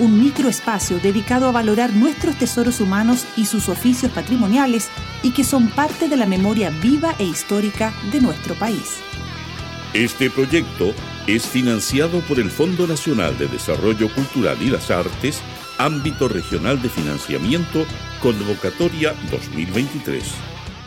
un microespacio dedicado a valorar nuestros tesoros humanos y sus oficios patrimoniales y que son parte de la memoria viva e histórica de nuestro país. Este proyecto es financiado por el Fondo Nacional de Desarrollo Cultural y las Artes, ámbito regional de financiamiento, convocatoria 2023.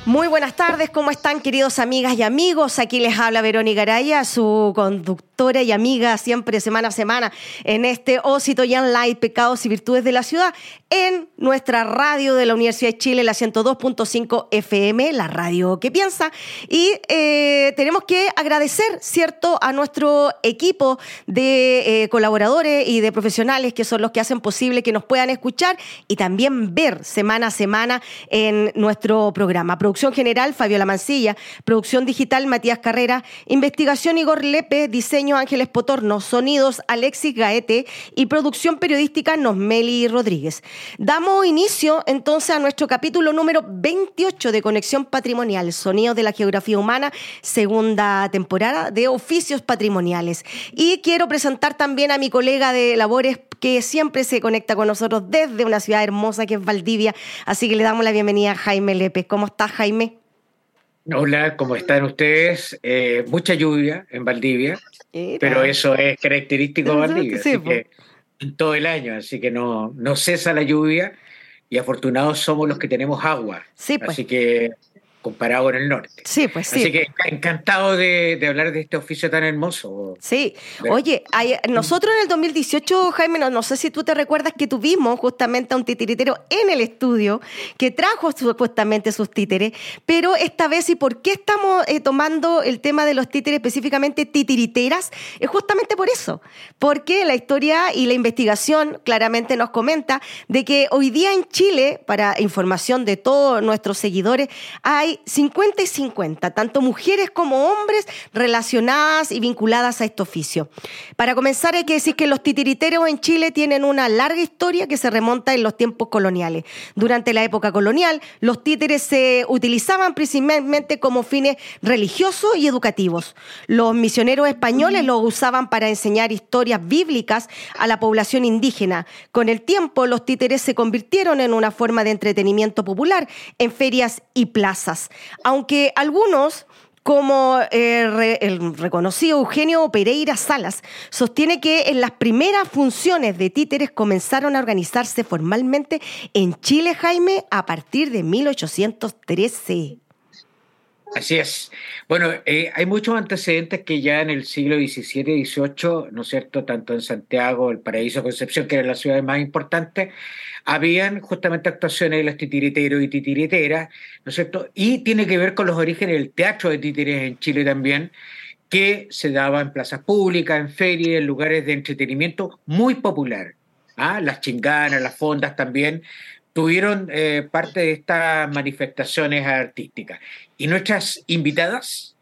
Muy buenas tardes, ¿cómo están queridos amigas y amigos? Aquí les habla Verónica Araya, su conductora y amiga siempre semana a semana en este Ósito Young Light, Pecados y Virtudes de la Ciudad, en nuestra radio de la Universidad de Chile, la 102.5 FM, la radio que piensa. Y eh, tenemos que agradecer, ¿cierto?, a nuestro equipo de eh, colaboradores y de profesionales que son los que hacen posible que nos puedan escuchar y también ver semana a semana en nuestro programa Producción general, Fabiola Mancilla. Producción digital, Matías Carrera. Investigación, Igor Lepe. Diseño, Ángeles Potorno. Sonidos, Alexis Gaete. Y producción periodística, Nosmeli Rodríguez. Damos inicio entonces a nuestro capítulo número 28 de Conexión Patrimonial, Sonidos de la Geografía Humana, segunda temporada de Oficios Patrimoniales. Y quiero presentar también a mi colega de labores que siempre se conecta con nosotros desde una ciudad hermosa que es Valdivia. Así que le damos la bienvenida a Jaime Lepe. ¿Cómo estás, Jaime? Jaime. Hola, ¿cómo están ustedes? Eh, mucha lluvia en Valdivia, pero eso es característico de Valdivia, así que, en todo el año, así que no, no cesa la lluvia y afortunados somos los que tenemos agua. Sí, pues. Así que comparado con el norte. Sí, pues sí. Así que encantado de, hablar de este oficio tan hermoso. Sí, oye, nosotros en el 2018, Jaime, no, sé si tú te recuerdas que tuvimos justamente a un titiritero en el estudio que trajo supuestamente sus títeres, pero esta vez, ¿y por qué estamos eh, tomando el tema de los títeres específicamente titiriteras? Es justamente por eso, porque la historia y la investigación claramente nos comenta de que hoy día en Chile, para información de todos nuestros seguidores, hay 50 y 50, tanto mujeres como hombres relacionadas y vinculadas a este oficio. Para comenzar, hay que decir que los titiriteros en Chile tienen una larga historia que se remonta en los tiempos coloniales. Durante la época colonial, los títeres se utilizaban principalmente como fines religiosos y educativos. Los misioneros españoles los usaban para enseñar historias bíblicas a la población indígena. Con el tiempo, los títeres se convirtieron en una forma de entretenimiento popular en ferias y plazas. Aunque algunos como eh, el reconocido Eugenio Pereira Salas, sostiene que en las primeras funciones de títeres comenzaron a organizarse formalmente en Chile, Jaime, a partir de 1813. Así es. Bueno, eh, hay muchos antecedentes que ya en el siglo XVII y XVIII, ¿no es cierto?, tanto en Santiago, el Paraíso, Concepción, que eran las ciudades más importantes, habían justamente actuaciones de los titiriteros y titiriteras, ¿no es cierto? Y tiene que ver con los orígenes del teatro de títeres en Chile también, que se daba en plazas públicas, en ferias, en lugares de entretenimiento muy popular. ¿ah? Las chinganas, las fondas también tuvieron eh, parte de estas manifestaciones artísticas. ¿Y nuestras invitadas?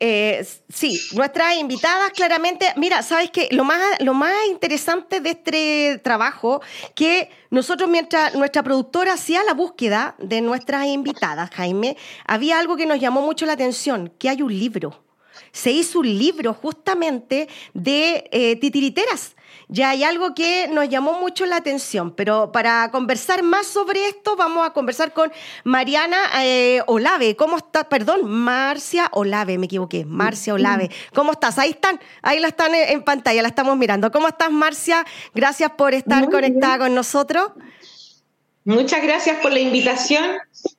Eh, sí, nuestras invitadas claramente, mira, sabes que lo más, lo más interesante de este trabajo, que nosotros mientras nuestra productora hacía la búsqueda de nuestras invitadas, Jaime, había algo que nos llamó mucho la atención, que hay un libro. Se hizo un libro justamente de eh, titiriteras ya hay algo que nos llamó mucho la atención, pero para conversar más sobre esto vamos a conversar con Mariana eh, Olave. ¿Cómo estás? Perdón, Marcia Olave, me equivoqué. Marcia Olave. ¿Cómo estás? Ahí están, ahí la están en pantalla, la estamos mirando. ¿Cómo estás, Marcia? Gracias por estar conectada con nosotros. Muchas gracias por la invitación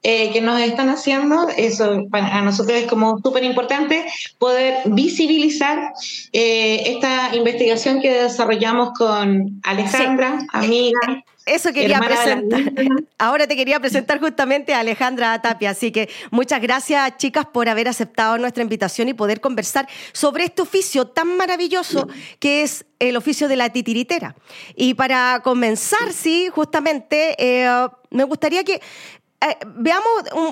eh, que nos están haciendo. Eso para nosotros es como súper importante poder visibilizar eh, esta investigación que desarrollamos con Alejandra, amiga. Eso quería presentar. Ahora te quería presentar justamente a Alejandra Tapia. Así que muchas gracias, chicas, por haber aceptado nuestra invitación y poder conversar sobre este oficio tan maravilloso que es el oficio de la titiritera. Y para comenzar, sí, justamente, eh, me gustaría que eh, veamos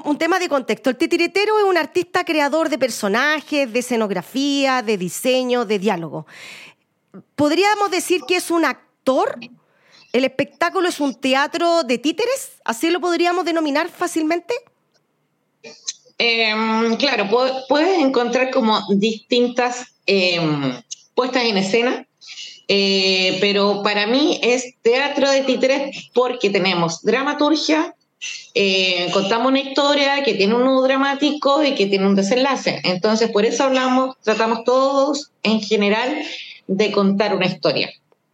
un, tema de contexto. El titiritero es un artista creador de personajes, de escenografía, de diseño, de diálogo. ¿Podríamos decir que es un actor? ¿El espectáculo es un teatro de títeres? ¿Así lo podríamos denominar fácilmente? Em, claro, puedes encontrar como distintas em, puestas en escena, eh, pero para mí es teatro de títeres porque tenemos dramaturgia, eh, contamos una historia que tiene un nudo dramático y que tiene un desenlace. Entonces, por eso hablamos, tratamos todos en general de contar una historia.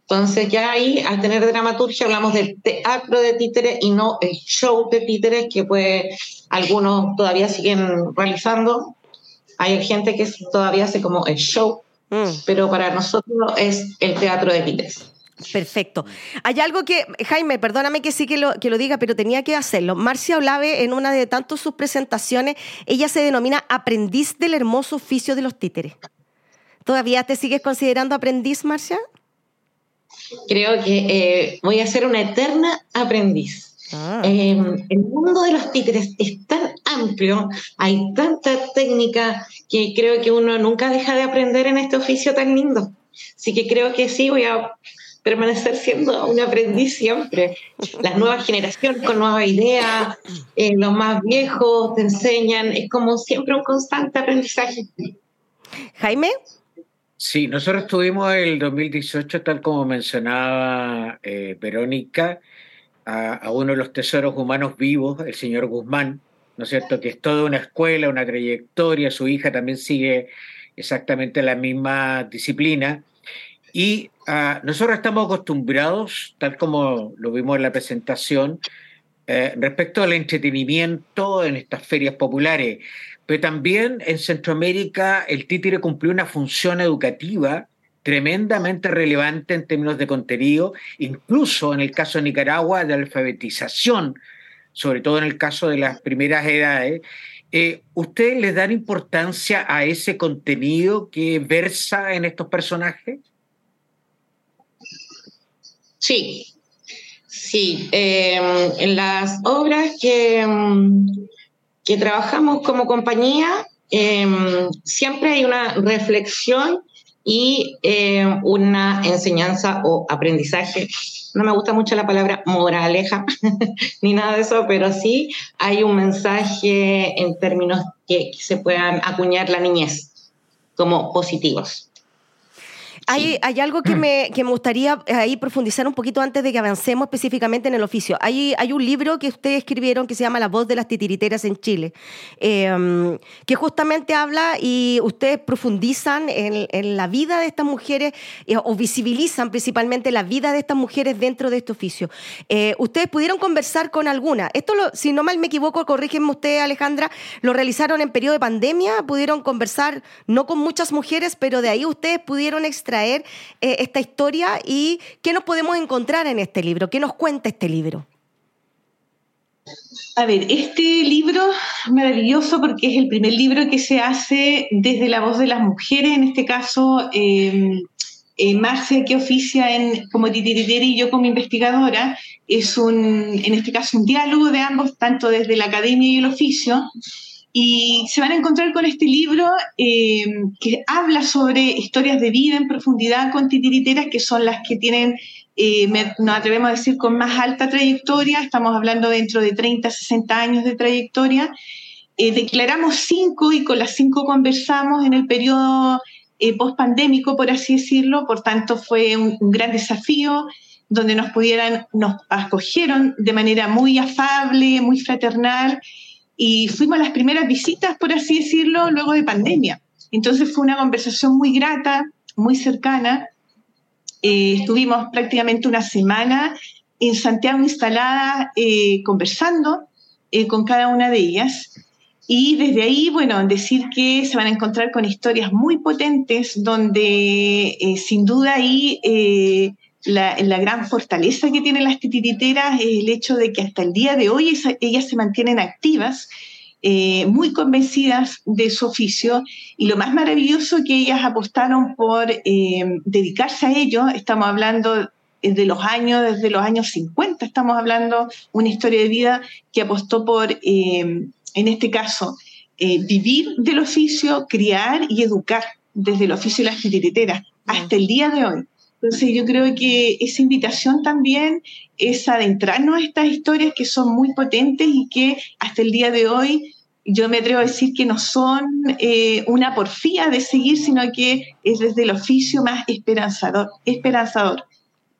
Entonces ya ahí, al tener dramaturgia, hablamos del teatro de títeres y no el show de títeres que pues algunos todavía siguen realizando. Hay gente que todavía hace como el show, mm. pero para nosotros es el teatro de títeres. Perfecto. Hay algo que, Jaime, perdóname que sí que lo, que lo diga, pero tenía que hacerlo. Marcia Olave, en una de tantas sus presentaciones, ella se denomina aprendiz del hermoso oficio de los títeres. ¿Todavía te sigues considerando aprendiz, Marcia? Creo que eh, voy a ser una eterna aprendiz. Ah. Em, el mundo de los títeres es tan amplio, hay tanta técnica que creo que uno nunca deja de aprender en este oficio tan lindo. Así que creo que sí, voy a permanecer siendo un aprendiz siempre. Las nuevas generaciones con nuevas ideas, eh, los más viejos te enseñan, es como siempre un constante aprendizaje. Jaime. Sí, nosotros tuvimos el 2018, tal como mencionaba eh, Verónica, a, uno de los tesoros humanos vivos, el señor Guzmán, ¿no es cierto? Que es toda una escuela, una trayectoria, su hija también sigue exactamente la misma disciplina. Y ah, nosotros estamos acostumbrados, tal como lo vimos en la presentación, eh, respecto al entretenimiento en estas ferias populares pero también en Centroamérica el títere cumplió una función educativa tremendamente relevante en términos de contenido, incluso en el caso de Nicaragua, de alfabetización, sobre todo en el caso de las primeras edades. Eh, ¿Ustedes les dan importancia a ese contenido que versa en estos personajes? Sí, sí. Eh, en las obras que, mm, que trabajamos como compañía, em, siempre hay una reflexión y em, una enseñanza o aprendizaje. No me gusta mucho la palabra moraleja ni nada de eso, pero sí hay un mensaje en términos que se puedan acuñar la niñez como positivos. Hay, hay algo que me, que me gustaría ahí profundizar un poquito antes de que avancemos específicamente en el oficio. Hay, hay un libro que ustedes escribieron que se llama La voz de las titiriteras en Chile, em, que justamente habla y ustedes profundizan en, en la vida de estas mujeres eh, o visibilizan principalmente la vida de estas mujeres dentro de este oficio. Eh, ustedes pudieron conversar con alguna. Esto, lo, si no mal me equivoco, corrígeme usted, Alejandra, lo realizaron en periodo de pandemia, pudieron conversar no con muchas mujeres, pero de ahí ustedes pudieron extraer traer eh, esta historia y qué nos podemos encontrar en este libro, qué nos cuenta este libro. A ver, este libro maravilloso porque es el primer libro que se hace desde la voz de las mujeres, en este caso eh, eh, Marcia que oficia en, como titiritera y yo como investigadora, es un, en este caso un diálogo de ambos, tanto desde la academia y el oficio, y se van a encontrar con este libro eh, que habla sobre historias de vida en profundidad con titiriteras, que son las que tienen, eh, nos atrevemos a decir, con más alta trayectoria. Estamos hablando dentro de 30, 60 años de trayectoria. Eh, declaramos cinco y con las cinco conversamos en el periodo post-pandémico, por así decirlo. Por tanto, fue un, un gran desafío donde nos pudieran, nos acogieron de manera muy afable, muy fraternal y fuimos a las primeras visitas, por así decirlo, luego de pandemia. Entonces fue una conversación muy grata, muy cercana. Eh, estuvimos prácticamente una semana en Santiago instaladas eh, conversando eh, con cada una de ellas. Y desde ahí, bueno, decir que se van a encontrar con historias muy potentes donde sin duda ahí la, gran fortaleza que tienen las titiriteras es el hecho de que hasta el día de hoy ellas se mantienen activas, eh, muy convencidas de su oficio y lo más maravilloso que ellas apostaron por eh, dedicarse a ello, estamos hablando de los años, desde los años 50, estamos hablando una historia de vida que apostó por, eh, en este caso, vivir del oficio, criar y educar desde el oficio de las titiriteras hasta el día de hoy. Entonces yo creo que esa invitación también es adentrarnos a estas historias que son muy potentes y que hasta el día de hoy yo me atrevo a decir que no son eh, una porfía de seguir, sino que es desde el oficio más esperanzador, esperanzador.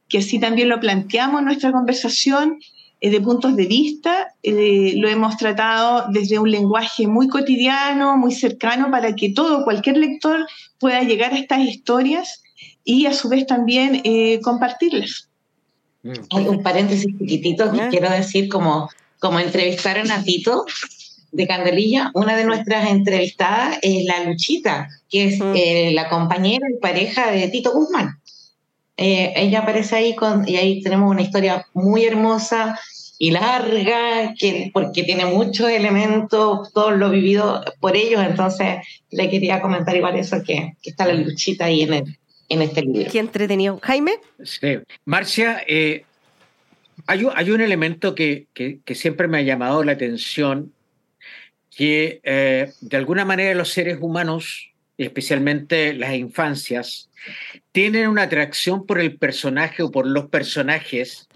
Que así también lo planteamos en nuestra conversación eh, de puntos de vista, eh, lo hemos tratado desde un lenguaje muy cotidiano, muy cercano, para que todo, cualquier lector pueda llegar a estas historias y a su vez también eh, compartirles. Hay un paréntesis chiquitito que quiero decir, como, como entrevistaron a Tito de Candelilla, una de nuestras entrevistadas es la Luchita, que es mm. eh, la compañera y pareja de Tito Guzmán. Eh, ella aparece ahí con, y ahí tenemos una historia muy hermosa y larga, que, porque tiene muchos elementos, todo lo vivido por ellos, entonces le quería comentar igual eso, que, que está la luchita ahí en el, en este libro. Qué entretenido. Jaime. Sí. Marcia, eh, hay, hay, un elemento que, que, siempre me ha llamado la atención, que eh, de alguna manera los seres humanos, especialmente las infancias, tienen una atracción por el personaje o por los personajes,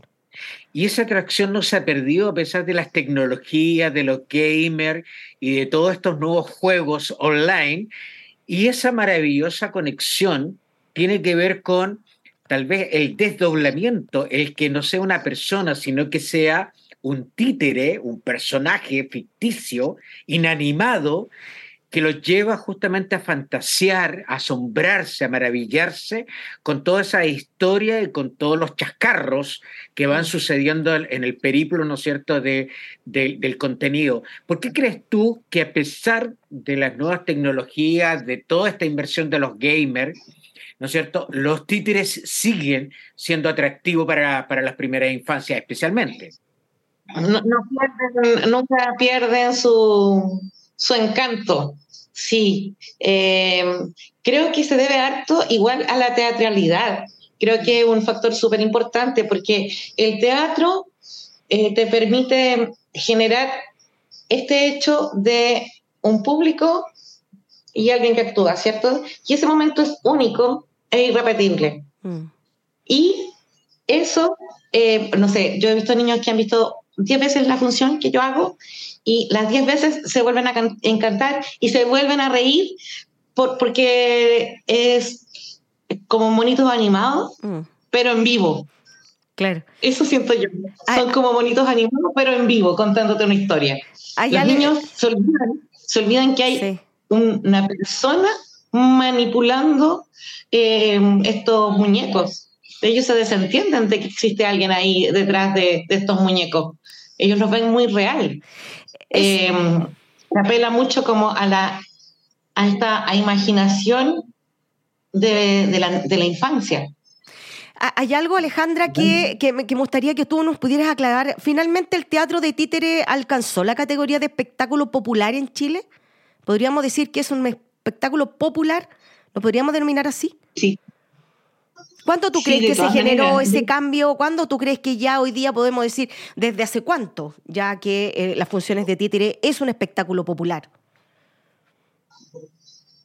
y esa atracción no se ha perdido a pesar de las tecnologías, de los gamers y de todos estos nuevos juegos online, y esa maravillosa conexión tiene que ver con tal vez el desdoblamiento, el que no sea una persona, sino que sea un títere, un personaje ficticio, inanimado, que los lleva justamente a fantasear, a asombrarse, a maravillarse con toda esa historia y con todos los chascarros que van sucediendo en el periplo, ¿no es cierto?, de, del contenido. ¿Por qué crees tú que a pesar de las nuevas tecnologías, de toda esta inversión de los gamers, ¿no es cierto? Los títeres siguen siendo atractivos para, para las primeras infancias, especialmente. No, pierden, nunca pierden su, su encanto. Sí, eh, creo que se debe harto igual a la teatralidad. Creo que es un factor súper importante porque el teatro eh, te permite generar este hecho de un público y alguien que actúa, ¿cierto? Y ese momento es único es irrepetible. Mm. Y eso, eh, no sé, yo he visto niños que han visto 10 veces la función que yo hago y las 10 veces se vuelven a encantar y se vuelven a reír por, porque es como monitos animados, mm. pero en vivo. Claro. Eso siento yo. Son como monitos animados, pero en vivo, contándote una historia. Los niños se olvidan, se olvidan que hay una persona manipulando eh, estos muñecos. Ellos se desentienden de que existe alguien ahí detrás de, estos muñecos. Ellos los ven muy real. Eh, apela mucho como a la a esta imaginación de, la, infancia. Hay algo, Alejandra, que, que, me, gustaría que tú nos pudieras aclarar. ¿Finalmente el teatro de títere alcanzó la categoría de espectáculo popular en Chile? ¿Podríamos decir que es un espectáculo popular? ¿Lo podríamos denominar así? Sí. ¿Cuánto tú crees que se generó ese cambio? ¿Cuándo tú crees que ya hoy día podemos decir, desde hace cuánto, ya que eh, las funciones de títere es un espectáculo popular?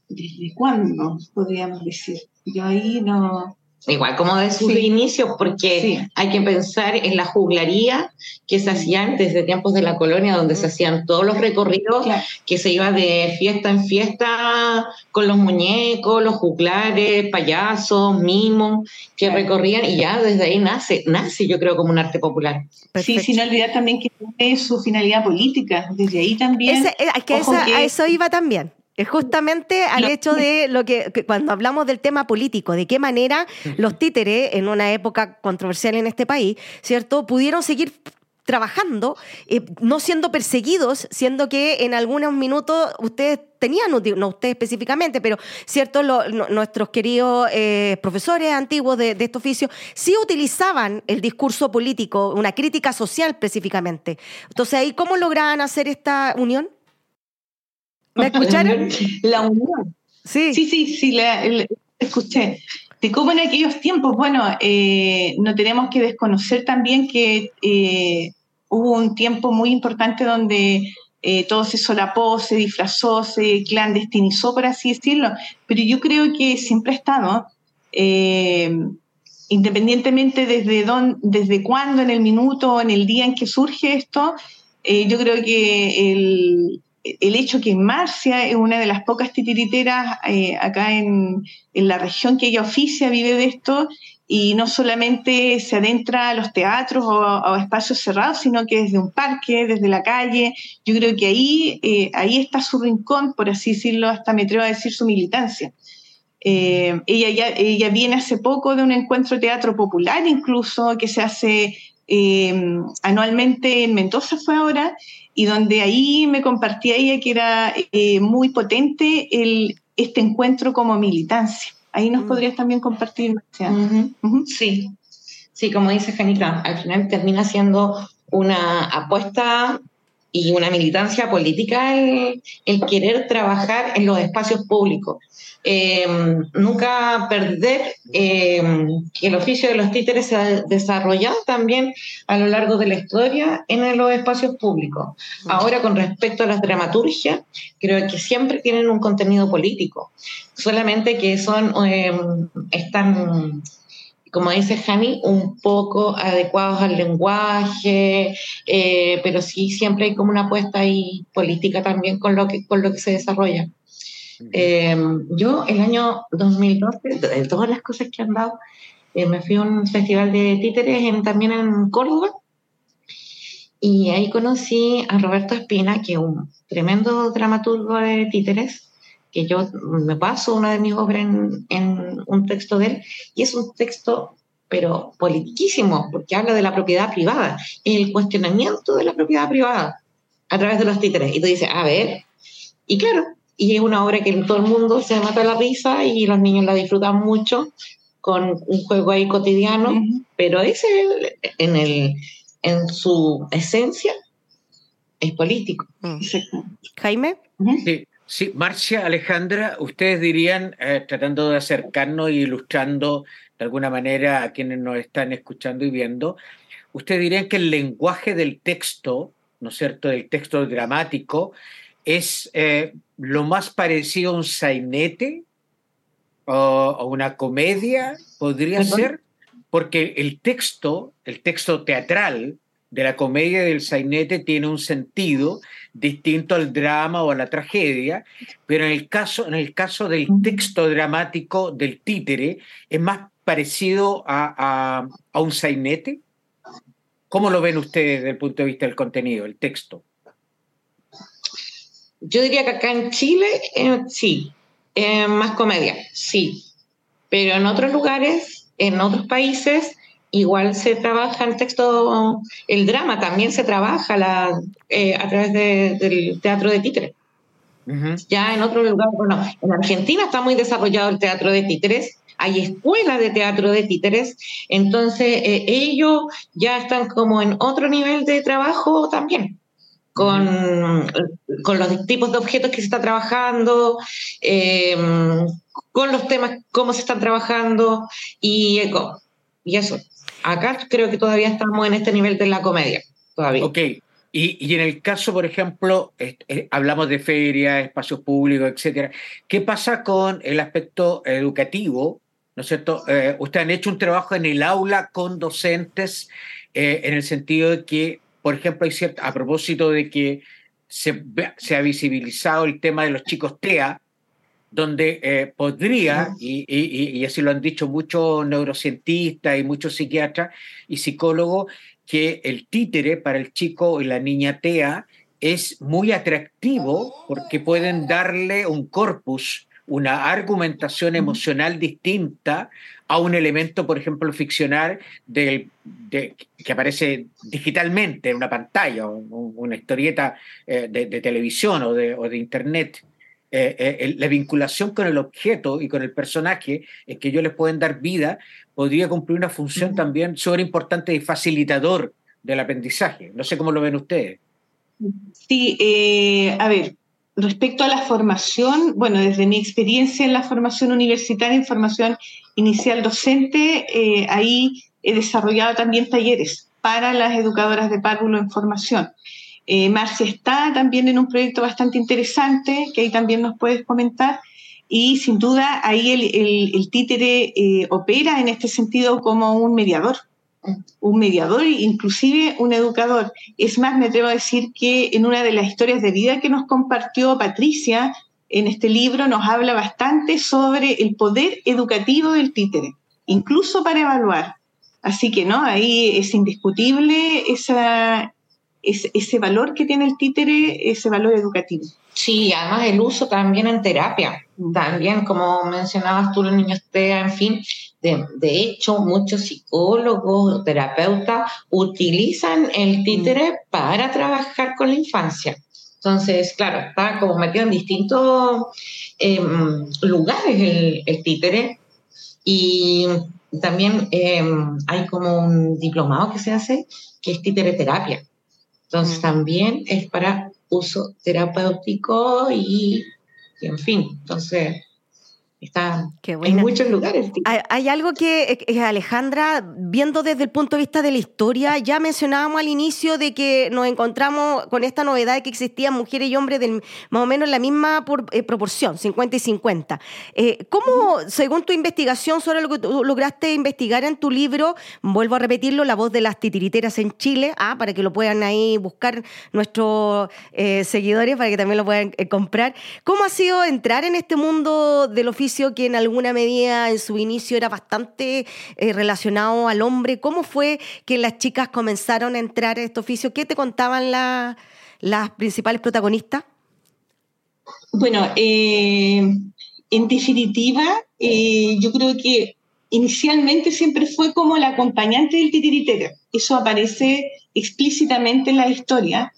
¿Desde cuándo podríamos decir? Yo ahí no, igual como de sus inicios, porque hay que pensar en la juglaría que se hacían desde tiempos de la colonia, donde se hacían todos los recorridos, que se iba de fiesta en fiesta con los muñecos, los juglares, payasos, mimos, que recorrían, y ya desde ahí nace, nace yo creo como un arte popular. Sí, sin olvidar también que tiene su finalidad política, desde ahí también. Eh, que a eso iba también Es justamente al hecho de lo que, cuando hablamos del tema político, de qué manera los títeres, en una época controversial en este país, ¿cierto?, pudieron seguir trabajando, eh, no siendo perseguidos, siendo que en algunos minutos ustedes tenían, no usted específicamente, pero cierto, nuestros queridos eh, profesores antiguos de, este oficio sí utilizaban el discurso político, una crítica social específicamente. Entonces, ahí ¿cómo lograban hacer esta unión? ¿Me escucharon? La unión. Sí, sí, sí, sí, la, escuché. De cómo en aquellos tiempos, bueno, eh, no tenemos que desconocer también que eh, hubo un tiempo muy importante donde eh, todo se solapó, se disfrazó, se clandestinizó, por así decirlo, pero yo creo que siempre ha estado, independientemente desde, dónde, desde cuándo, en el minuto, en el día en que surge esto, yo creo que el, el hecho que Marcia es una de las pocas titiriteras eh, acá en, la región que ella oficia, vive de esto, y no solamente se adentra a los teatros o espacios cerrados, sino que desde un parque, desde la calle, yo creo que ahí, eh, ahí está su rincón, por así decirlo, hasta me atrevo a decir su militancia. Eh, ella, ya, ella viene hace poco de un encuentro teatro popular incluso que se hace anualmente en Mendoza fue ahora, y donde ahí me compartía ella que era eh, muy potente el, este encuentro como militancia. Ahí nos mm. podrías también compartir. Sí, sí, como dice Janica, al final termina siendo una apuesta y una militancia política el, querer trabajar en los espacios públicos. Eh, nunca perder eh, el oficio de los títeres se ha desarrollado también a lo largo de la historia en los espacios públicos. Ahora, con respecto a las dramaturgias, creo que siempre tienen un contenido político, solamente que son, eh, están como dice Jani, un poco adecuados al lenguaje, eh, pero sí siempre hay como una apuesta ahí política también con lo que, con lo que se desarrolla. Eh, yo el año 2012, de todas las cosas que han dado, eh, me fui a un festival de títeres en, también en Córdoba y ahí conocí a Roberto Espina, que es un tremendo dramaturgo de títeres, que yo me paso una de mis obras en, un texto de él, y es un texto, pero politiquísimo, porque habla de la propiedad privada, el cuestionamiento de la propiedad privada a través de los títeres. Y tú dices, a ver, y claro, y es una obra que en todo el mundo se mata la risa y los niños la disfrutan mucho con un juego ahí cotidiano, pero ese en, el, en su esencia es político. Mm. Jaime. Sí, Sí, Marcia, Alejandra, ustedes dirían, eh, tratando de acercarnos e ilustrando de alguna manera a quienes nos están escuchando y viendo, ustedes dirían que el lenguaje del texto, ¿no es cierto?, del texto dramático, es eh, lo más parecido a un sainete o, una comedia, podría ser, porque el texto, el texto teatral, de la comedia del sainete tiene un sentido distinto al drama o a la tragedia, pero en el caso, en el caso del texto dramático del títere es más parecido a, un sainete. ¿Cómo lo ven ustedes desde el punto de vista del contenido, el texto? Yo diría que acá en Chile eh, sí, más comedia, sí, pero en otros lugares, en otros países, igual se trabaja el texto, el drama también se trabaja la, eh, a través del teatro de títeres. Ya en otro lugar, bueno, en Argentina está muy desarrollado el teatro de títeres, hay escuelas de teatro de títeres, entonces eh, ellos ya están como en otro nivel de trabajo también. Con, con los tipos de objetos que se está trabajando, eh, con los temas, cómo se están trabajando y, y eso. Acá creo que todavía estamos en este nivel de la comedia, todavía. Ok, y, en el caso, por ejemplo, hablamos de ferias, espacios públicos, etcétera. ¿Qué pasa con el aspecto educativo? ¿No es cierto? Eh, ustedes han hecho un trabajo en el aula con docentes eh, en el sentido de que, por ejemplo, hay cierto, a propósito de que se, se ha visibilizado el tema de los chicos TEA, donde eh, podría, y, así lo han dicho muchos neurocientistas y muchos psiquiatras y psicólogos, que el títere para el chico y la niña TEA es muy atractivo porque pueden darle un corpus, una argumentación emocional distinta a un elemento, por ejemplo, ficcional del, que aparece digitalmente en una pantalla, o una historieta eh, de, televisión o de, o de Internet. Eh, eh, la vinculación con el objeto y con el personaje es que ellos les pueden dar vida, podría cumplir una función también súper importante y facilitador del aprendizaje. No sé cómo lo ven ustedes. Sí, eh, a ver, respecto a la formación, bueno, desde mi experiencia en la formación universitaria, en formación inicial docente, ahí he desarrollado también talleres para las educadoras de párvulo en formación. Eh, Marcia está también en un proyecto bastante interesante, que ahí también nos puedes comentar, y sin duda ahí el, títere eh, opera en este sentido como un mediador, un mediador, inclusive un educador. Es más, me atrevo a decir que en una de las historias de vida que nos compartió Patricia en este libro nos habla bastante sobre el poder educativo del títere, incluso para evaluar. Así que no, ahí es indiscutible esa, ese valor que tiene el títere, ese valor educativo. Sí, además el uso también en terapia, también como mencionabas tú, los niños TEA, en fin, de, de hecho muchos psicólogos, terapeutas utilizan el títere para trabajar con la infancia. Entonces, claro, está como metido en distintos em, lugares el, el, títere y también em, hay como un diplomado que se hace que es títere terapia entonces también es para uso terapéutico y, en fin, entonces Está en muchos lugares. Hay, algo que, eh, Alejandra, viendo desde el punto de vista de la historia, ya mencionábamos al inicio de que nos encontramos con esta novedad de que existían mujeres y hombres del, más o menos en la misma eh, proporción, 50 y 50. Eh, ¿Cómo, según tu investigación sobre lo que tú lograste investigar en tu libro, vuelvo a repetirlo, La voz de las titiriteras en Chile, ah, para que lo puedan ahí buscar nuestros seguidores, para que también lo puedan comprar, ¿cómo ha sido entrar en este mundo del oficio? Que en alguna medida en su inicio era bastante eh, relacionado al hombre. ¿Cómo fue que las chicas comenzaron a entrar a este oficio? ¿Qué te contaban las principales protagonistas? Bueno, eh, en definitiva, eh, yo creo que inicialmente siempre fue como la acompañante del titiritero. Eso aparece explícitamente en la historia.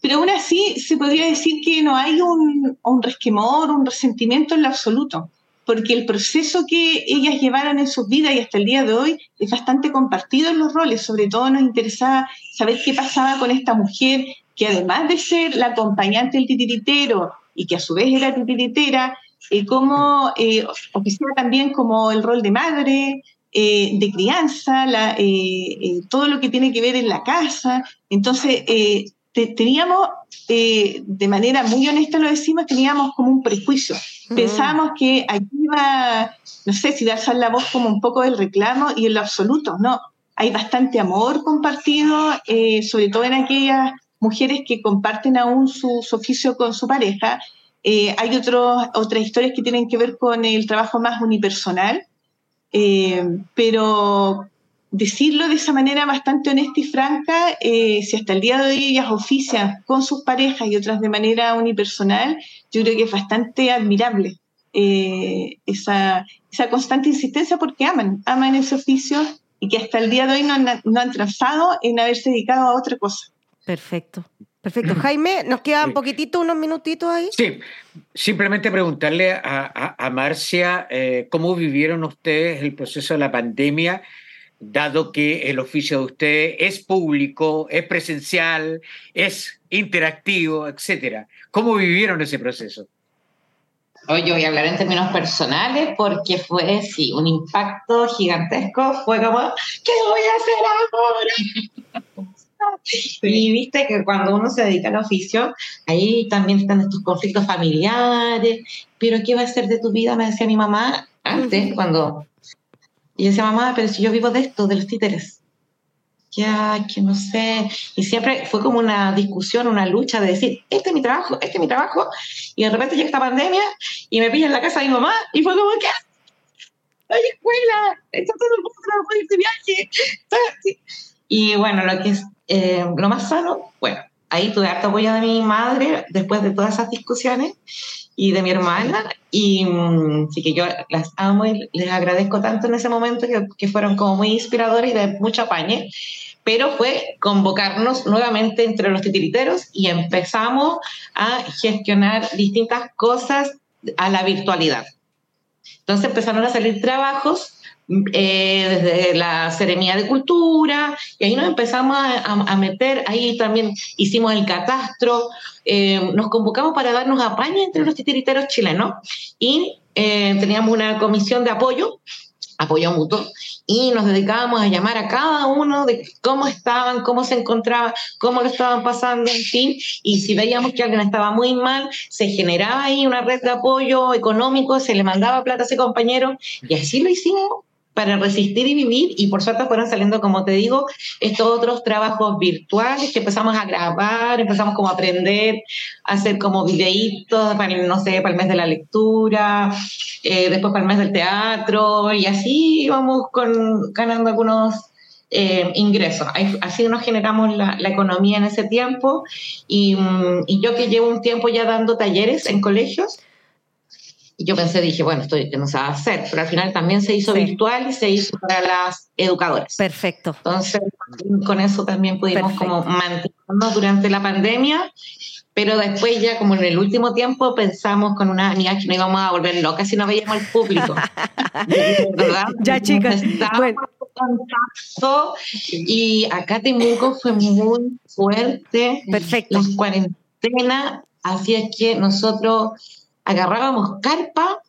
Pero aún así se podría decir que no hay un, un resquemor, un resentimiento en lo absoluto, porque el proceso que ellas llevaron en sus vidas y hasta el día de hoy es bastante compartido en los roles. Sobre todo nos interesaba saber qué pasaba con esta mujer que además de ser la acompañante del titiritero y que a su vez era titiritera, eh, como eh, también como el rol de madre, eh, de crianza, la, eh, eh, todo lo que tiene que ver en la casa. Entonces, teníamos, eh, de manera muy honesta lo decimos, teníamos como un prejuicio. Pensábamos que aquí iba, no sé si darse la voz como un poco del reclamo y en lo absoluto, no. Hay bastante amor compartido, eh, sobre todo en aquellas mujeres que comparten aún su, oficio con su pareja. Eh, hay otros, otras historias que tienen que ver con el trabajo más unipersonal, pero decirlo de esa manera bastante honesta y franca, eh, si hasta el día de hoy ellas ofician con sus parejas y otras de manera unipersonal, yo creo que es bastante admirable eh, esa, esa, constante insistencia porque aman, aman ese oficio y que hasta el día de hoy no han, no han trazado en haberse dedicado a otra cosa. Perfecto. Perfecto. Jaime, nos queda un poquitito, unos minutitos ahí. Sí, simplemente preguntarle a, a, Marcia eh, cómo vivieron ustedes el proceso de la pandemia dado que el oficio de usted es público, es presencial, es interactivo, etcétera. ¿Cómo vivieron ese proceso? Hoy yo voy a hablar en términos personales porque fue, sí, un impacto gigantesco. Fue como, ¿qué voy a hacer ahora? Y viste que cuando uno se dedica al oficio, ahí también están estos conflictos familiares. Pero ¿qué va a ser de tu vida? Me decía mi mamá antes, cuando y yo decía, mamá, pero si yo vivo de esto, de los títeres. Ya, que no sé. Y siempre fue como una discusión, una lucha de decir, este es mi trabajo, este es mi trabajo. Y de repente llega esta pandemia y me pilla en la casa de mi mamá y fue como, ¿qué? hay escuela, está todo el mundo ir de viaje. Y bueno, lo que es eh, lo más sano, bueno, ahí tuve harto apoyo de mi madre después de todas esas discusiones y de mi hermana. Y mm, sí que yo las amo y les agradezco tanto en ese momento que, que fueron como muy inspiradores y de mucho apañe. Pero fue convocarnos nuevamente entre los titiriteros y empezamos a gestionar distintas cosas a la virtualidad. Entonces empezaron a salir trabajos eh, desde la Seremía de Cultura, y ahí nos empezamos a, meter, ahí también hicimos el catastro, eh, nos convocamos para darnos apaño entre los titiriteros chilenos y eh, teníamos una comisión de apoyo, apoyo mutuo, y nos dedicábamos a llamar a cada uno de cómo estaban, cómo se encontraban, cómo lo estaban pasando, en fin, y si veíamos que alguien estaba muy mal, se generaba ahí una red de apoyo económico, se le mandaba plata a ese compañero, y así lo hicimos para resistir y vivir y por suerte fueron saliendo, como te digo, estos otros trabajos virtuales que empezamos a grabar, empezamos como a aprender, a hacer como videitos, para, no sé, para el mes de la lectura, eh, después para el mes del teatro y así íbamos con, ganando algunos eh, ingresos. Así nos generamos la, la, economía en ese tiempo y, mm, y yo que llevo un tiempo ya dando talleres en colegios, y yo pensé, dije, bueno, esto no se va a hacer, pero al final también se hizo virtual y se hizo para las educadoras. Perfecto. Entonces, con eso también pudimos como mantenernos durante la pandemia, pero después ya como en el último tiempo pensamos con una amiga que no íbamos a volver locas si no veíamos al público. ¿verdad? ya, chicas. Bueno. Y acá Temuco fue muy fuerte. Perfecto. La cuarentena hacía que nosotros agarrábamos carpa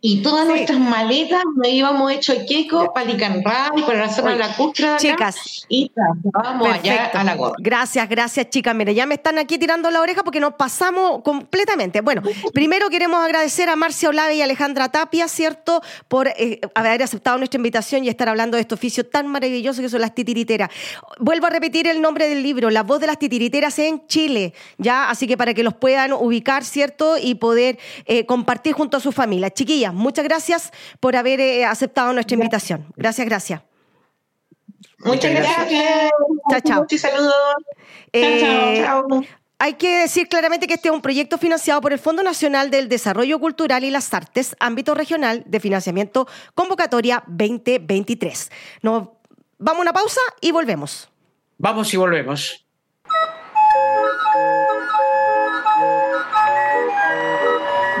y todas nuestras maletas nos íbamos hecho queco para Licanrad y para la zona de la Custra. Chicas. Y trabajábamos allá a la gorra. Gracias, gracias, chicas. Mire, ya me están aquí tirando la oreja porque nos pasamos completamente. Bueno, primero queremos agradecer a Marcia Olave y Alejandra Tapia, ¿cierto?, por eh, haber aceptado nuestra invitación y estar hablando de este oficio tan maravilloso que son las titiriteras. Vuelvo a repetir el nombre del libro, La voz de las titiriteras en Chile, ¿ya? Así que para que los puedan ubicar, ¿cierto?, y poder eh, compartir junto a su familia. Chiquillas, muchas gracias por haber eh, aceptado nuestra invitación. Gracias, gracias. Muchas gracias. Chao, chao. Muchos saludos. Eh, chao, chao. Hay que decir claramente que este es un proyecto financiado por el Fondo Nacional del Desarrollo Cultural y las Artes, ámbito regional de financiamiento convocatoria 2023. Nos vamos a una pausa y volvemos. Vamos y volvemos.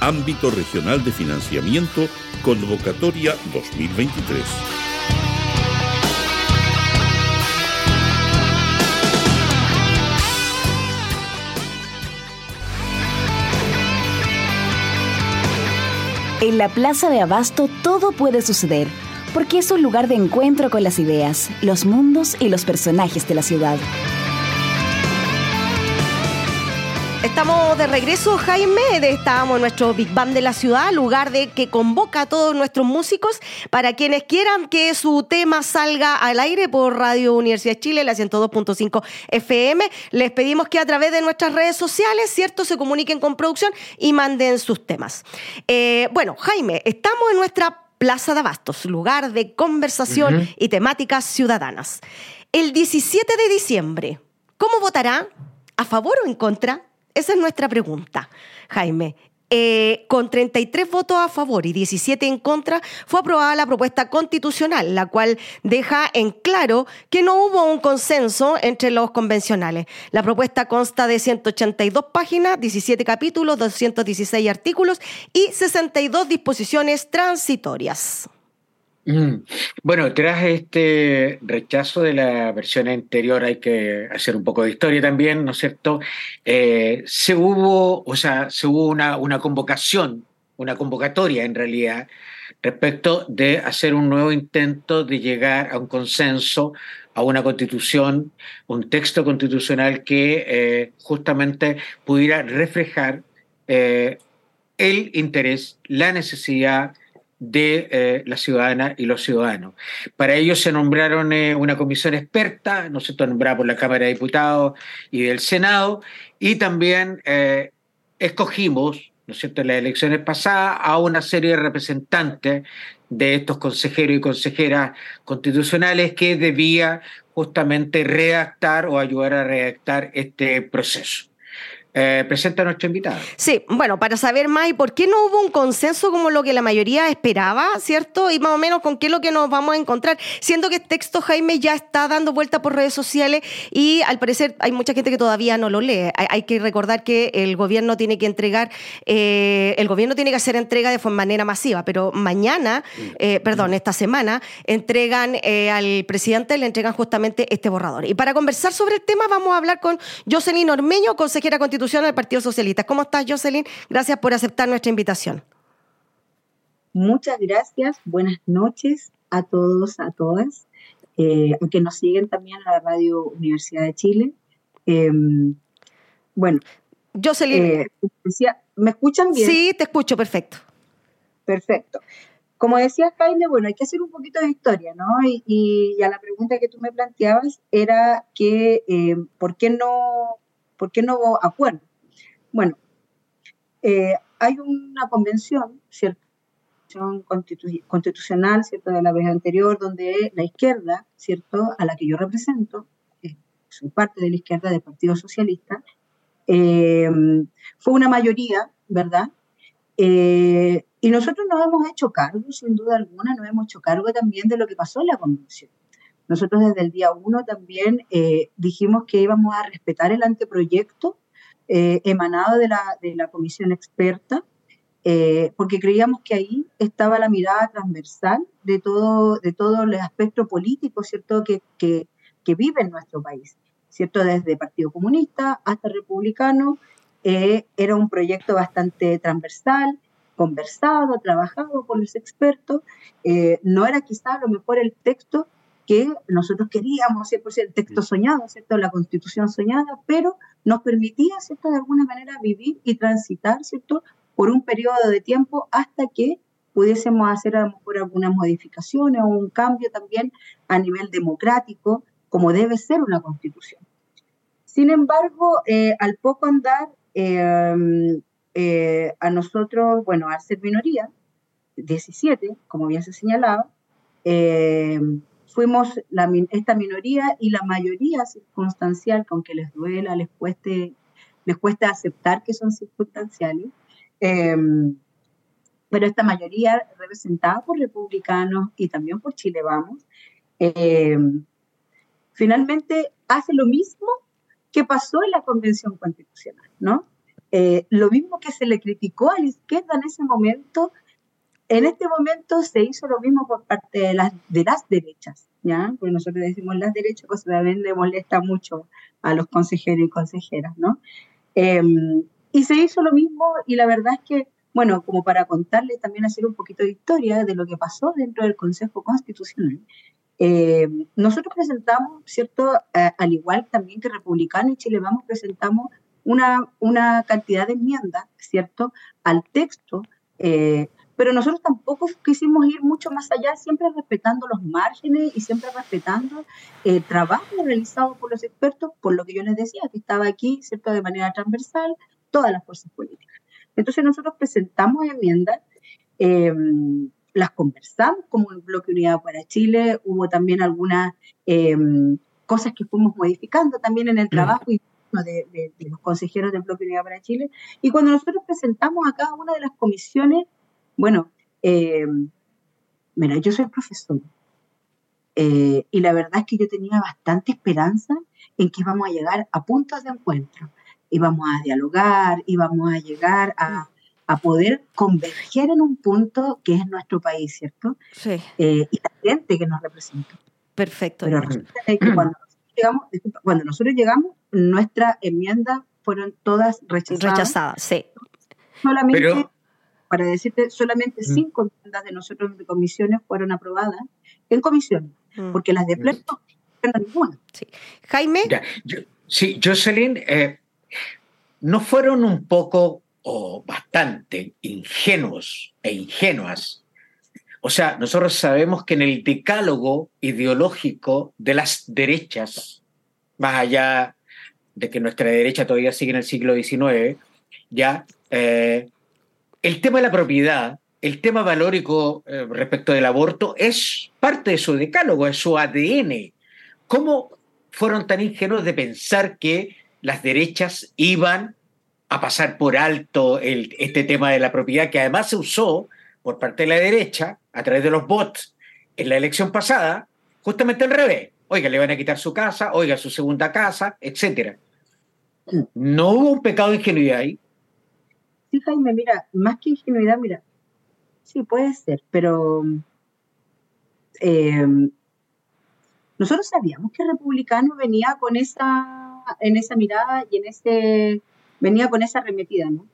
Ámbito Regional de Financiamiento, Convocatoria 2023. En la Plaza de Abasto todo puede suceder, porque es un lugar de encuentro con las ideas, los mundos y los personajes de la ciudad. Estamos de regreso, Jaime. Estábamos en nuestro Big Band de la ciudad, lugar de que convoca a todos nuestros músicos para quienes quieran que su tema salga al aire por Radio Universidad de Chile, la 102.5 FM. Les pedimos que a través de nuestras redes sociales, ¿cierto?, se comuniquen con producción y manden sus temas. Eh, bueno, Jaime, estamos en nuestra Plaza de Abastos, lugar de conversación y temáticas ciudadanas. El 17 de diciembre, ¿cómo votará? ¿A favor o en contra? Esa es nuestra pregunta, Jaime. Eh, con 33 votos a favor y 17 en contra, fue aprobada la propuesta constitucional, la cual deja en claro que no hubo un consenso entre los convencionales. La propuesta consta de 182 páginas, 17 capítulos, 216 artículos y 62 disposiciones transitorias. Bueno, tras este rechazo de la versión anterior hay que hacer un poco de historia también, ¿no es cierto? Eh, se hubo, o sea, se hubo una, una convocación una convocatoria en realidad, respecto de hacer un nuevo intento de llegar a un consenso, a una constitución, un texto constitucional que eh, justamente pudiera reflejar eh, el interés, la necesidad de eh, la ciudadana y los ciudadanos. Para ello se nombraron una comisión experta, no sé, nombrada por la Cámara de Diputados y del Senado, y también escogimos ¿no es cierto?, en las elecciones pasadas a una serie de representantes de estos consejeros y consejeras constitucionales que debía justamente redactar o ayudar a redactar este proceso. Eh, presenta a nuestro invitado. Sí, bueno, para saber más y por qué no hubo un consenso como lo que la mayoría esperaba, ¿cierto? Y más o menos con qué es lo que nos vamos a encontrar. Siendo que el texto, Jaime, ya está dando vuelta por redes sociales y al parecer hay mucha gente que todavía no lo lee. Hay, que recordar que el gobierno tiene que entregar, eh, el gobierno tiene que hacer entrega de manera masiva, pero mañana, eh, perdón, esta semana, entregan al presidente, le entregan justamente este borrador. Y para conversar sobre el tema vamos a hablar con Jocelyn Ormeño, consejera constitucional del Partido Socialista. ¿Cómo estás, Jocelyn? Gracias por aceptar nuestra invitación. Muchas gracias. Buenas noches a todos, a todas, eh, que nos siguen también a la Radio Universidad de Chile. Em, bueno, Jocelyn. Eh, ¿Me escuchan bien? Sí, te escucho, perfecto. Perfecto. Como decía Jaime, bueno, hay que hacer un poquito de historia, ¿no? Y, a la pregunta que tú me planteabas era que, eh, ¿por qué no ¿Por qué no hubo acuerdo? Bueno, eh, hay una convención, ¿cierto? constitucional, ¿cierto? De la vez anterior, donde la izquierda, ¿cierto? A la que yo represento, eh, soy parte de la izquierda del Partido Socialista, eh, fue una mayoría, ¿verdad? y nosotros nos hemos hecho cargo, sin duda alguna, nos hemos hecho cargo también de lo que pasó en la convención. Nosotros desde el día uno también eh, dijimos que íbamos a respetar el anteproyecto eh, emanado de la, de la, comisión experta, eh, porque creíamos que ahí estaba la mirada transversal de todo, de todo el aspecto político, ¿cierto?, que, que, que vive en nuestro país, ¿cierto?, desde Partido Comunista hasta Republicano. era un proyecto bastante transversal, conversado, trabajado por los expertos. no era quizá a lo mejor el texto que nosotros queríamos, ¿cierto? el texto soñado, ¿cierto? la constitución soñada, pero nos permitía, ¿cierto? de alguna manera vivir y transitar ¿cierto? por un periodo de tiempo hasta que pudiésemos hacer a lo mejor algunas modificaciones o un cambio también a nivel democrático, como debe ser una constitución. Sin embargo, eh, al poco andar, em, eh, a nosotros, bueno, al ser minoría, 17, como bien se señalaba, eh, fuimos la, esta minoría y la mayoría circunstancial, que les duela, les cueste, les cuesta aceptar que son circunstanciales, em, pero esta mayoría representada por republicanos y también por Chile Vamos, em, finalmente hace lo mismo que pasó en la Convención Constitucional, ¿no? Eh, lo mismo que se le criticó a la izquierda en ese momento, en este momento se hizo lo mismo por parte de las, de las derechas, ¿ya? Porque nosotros decimos las derechas, pues también le molesta mucho a los consejeros y consejeras, ¿no? Em, y se hizo lo mismo y la verdad es que, bueno, como para contarles también hacer un poquito de historia de lo que pasó dentro del Consejo Constitucional. Em, nosotros presentamos, ¿cierto? al igual también que Republicano y Chile Vamos, presentamos una, una cantidad de enmiendas, ¿cierto? Al texto eh, pero nosotros tampoco quisimos ir mucho más allá, siempre respetando los márgenes y siempre respetando el trabajo realizado por los expertos, por lo que yo les decía, que estaba aquí, ¿cierto?, de manera transversal, todas las fuerzas políticas. Entonces nosotros presentamos enmiendas, em, las conversamos como el Bloque Unidad para Chile, hubo también algunas em, cosas que fuimos modificando también en el mm. trabajo de, de, los consejeros del Bloque Unidad para Chile. Y cuando nosotros presentamos a cada una de las comisiones bueno, eh, mira, yo soy profesor eh, y la verdad es que yo tenía bastante esperanza en que íbamos a llegar a puntos de encuentro, íbamos a dialogar, íbamos a llegar a, poder converger en un punto que es nuestro país, ¿cierto? Sí. Eh, y la gente que nos representa. Perfecto. Pero resulta que cuando nosotros llegamos, cuando nosotros llegamos, nuestras enmiendas fueron todas rechazadas. Rechazadas, sí. Solamente para decirte, solamente mm. cinco enmiendas de nosotros de comisiones fueron aprobadas en comisión, mm. porque las de pleno no ninguna. Sí. Jaime. sí, Jocelyn, eh, ¿no fueron un poco o bastante ingenuos e ingenuas? O sea, nosotros sabemos que en el decálogo ideológico de las derechas, más allá de que nuestra derecha todavía sigue en el siglo XIX, ya eh, el tema de la propiedad, el tema valórico eh, respecto del aborto es parte de su decálogo, es su ADN. ¿Cómo fueron tan ingenuos de pensar que las derechas iban a pasar por alto este tema de la propiedad, que además se usó por parte de la derecha a través de los bots en la elección pasada, justamente al revés. Oiga, le van a quitar su casa, oiga, su segunda casa, etc. ¿No hubo un pecado de ingenuidad ahí? Sí, Jaime, mira, más que ingenuidad, mira, sí puede ser, pero em, nosotros sabíamos que republicano venía con esa, en esa mirada y en ese, venía con esa arremetida, ¿no?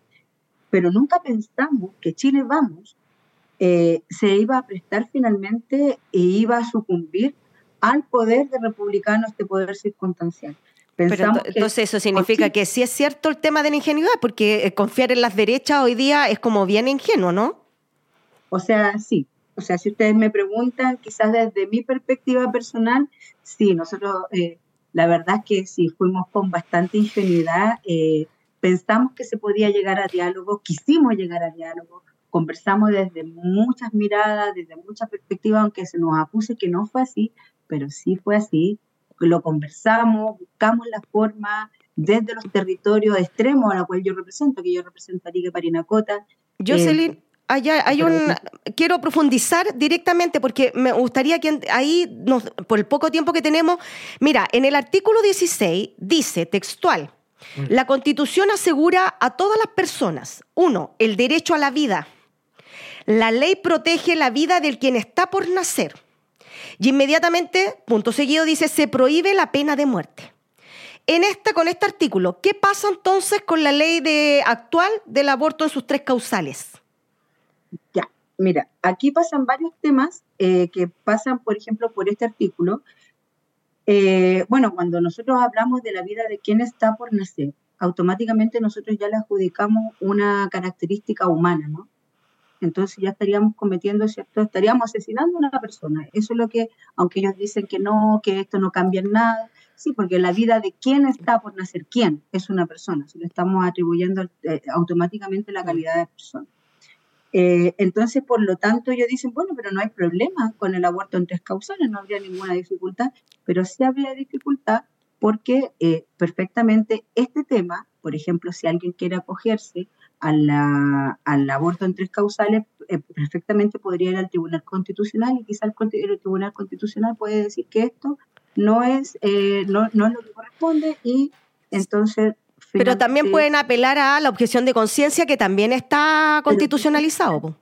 Pero nunca pensamos que Chile Vamos eh, se iba a prestar finalmente e iba a sucumbir al poder de republicano, este poder circunstancial. Pero entonces eso significa que sí es cierto el tema de la ingenuidad, porque eh, confiar en las derechas hoy día es como bien ingenuo, ¿no? O sea, sí. O sea, si ustedes me preguntan, quizás desde mi perspectiva personal, sí, nosotros, eh, la verdad es que sí, fuimos con bastante ingenuidad, eh, pensamos que se podía llegar a diálogo, quisimos llegar a diálogo, conversamos desde muchas miradas, desde muchas perspectivas, aunque se nos acuse que no fue así, pero sí fue así, lo conversamos, buscamos la forma desde los territorios extremos a la cual yo represento, que yo represento a Liga Parinacota. Jocelyn, eh, hay un, quiero profundizar directamente porque me gustaría que ahí, por el poco tiempo que tenemos, mira, en el artículo 16 dice textual, mm. la constitución asegura a todas las personas, uno, el derecho a la vida. La ley protege la vida del quien está por nacer. Y inmediatamente, punto seguido, dice, se prohíbe la pena de muerte. En esta, con este artículo, ¿qué pasa entonces con la ley de, actual del aborto en sus tres causales? Ya, mira, aquí pasan varios temas eh, que pasan, por ejemplo, por este artículo. Eh, bueno, cuando nosotros hablamos de la vida de quien está por nacer, automáticamente nosotros ya le adjudicamos una característica humana, ¿no? Entonces ya estaríamos cometiendo, ¿cierto? Estaríamos asesinando a una persona. Eso es lo que, aunque ellos dicen que no, que esto no cambia en nada, sí, porque la vida de quién está por nacer, quién es una persona, se le estamos atribuyendo eh, automáticamente la calidad de persona. Eh, entonces, por lo tanto, ellos dicen, bueno, pero no hay problema con el aborto en tres causales, no habría ninguna dificultad, pero sí habría dificultad porque eh, perfectamente este tema, por ejemplo, si alguien quiere acogerse al aborto en tres causales, eh, perfectamente podría ir al Tribunal Constitucional y quizá el, Tribunal Constitucional puede decir que esto no es, eh, no, no, es lo que corresponde y entonces... Pero también pueden apelar a la objeción de conciencia que también está constitucionalizado. Pero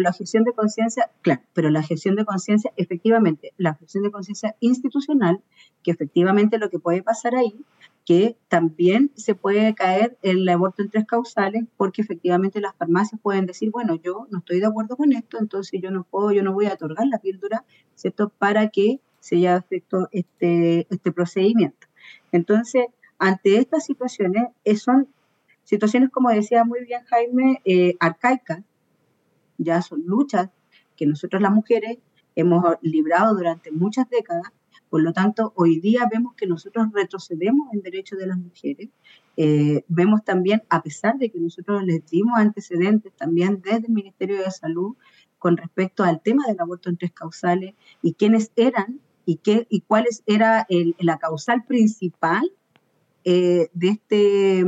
la objeción de conciencia, claro, pero la objeción de conciencia, efectivamente, la objeción de conciencia institucional, que efectivamente lo que puede pasar ahí que también se puede caer el aborto en tres causales porque efectivamente las farmacias pueden decir, bueno, yo no estoy de acuerdo con esto, entonces yo no puedo, yo no voy a otorgar la píldora, ¿cierto? Para que se lleve a efecto este, este procedimiento. Entonces, ante estas situaciones, eh, son situaciones, como decía muy bien Jaime, eh, arcaicas, ya son luchas que nosotros las mujeres hemos librado durante muchas décadas por lo tanto, hoy día vemos que nosotros retrocedemos en derechos de las mujeres. Eh, vemos también, a pesar de que nosotros les dimos antecedentes también desde el Ministerio de Salud con respecto al tema del aborto en tres causales y quiénes eran y, qué, y cuál era la causal principal eh, de este,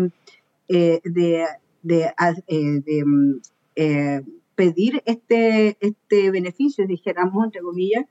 eh, de, de, de mm, pedir este, este beneficio, dijéramos, entre comillas,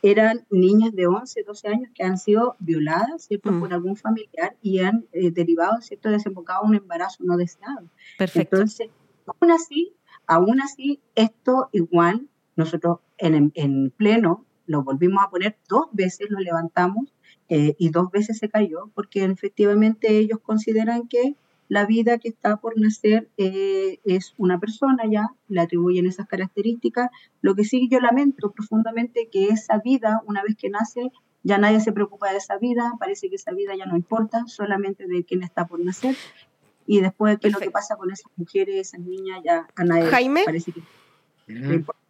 eran niñas de 11, 12 años que han sido violadas, ¿cierto?, mm. por algún familiar y han eh, derivado, ¿cierto?, desembocado un embarazo no deseado. Perfecto. Entonces, aún así, aún así, esto igual, nosotros en, en pleno lo volvimos a poner dos veces, lo levantamos eh, y dos veces se cayó, porque efectivamente ellos consideran que la vida que está por nacer eh, es una persona ya, le atribuyen esas características. Lo que sí yo lamento profundamente que esa vida, una vez que nace, ya nadie se preocupa de esa vida, parece que esa vida ya no importa, solamente de quién está por nacer. Y después, ¿qué es lo que pasa con esas mujeres, esas niñas? Ya a nadie Jaime. parece que no importa.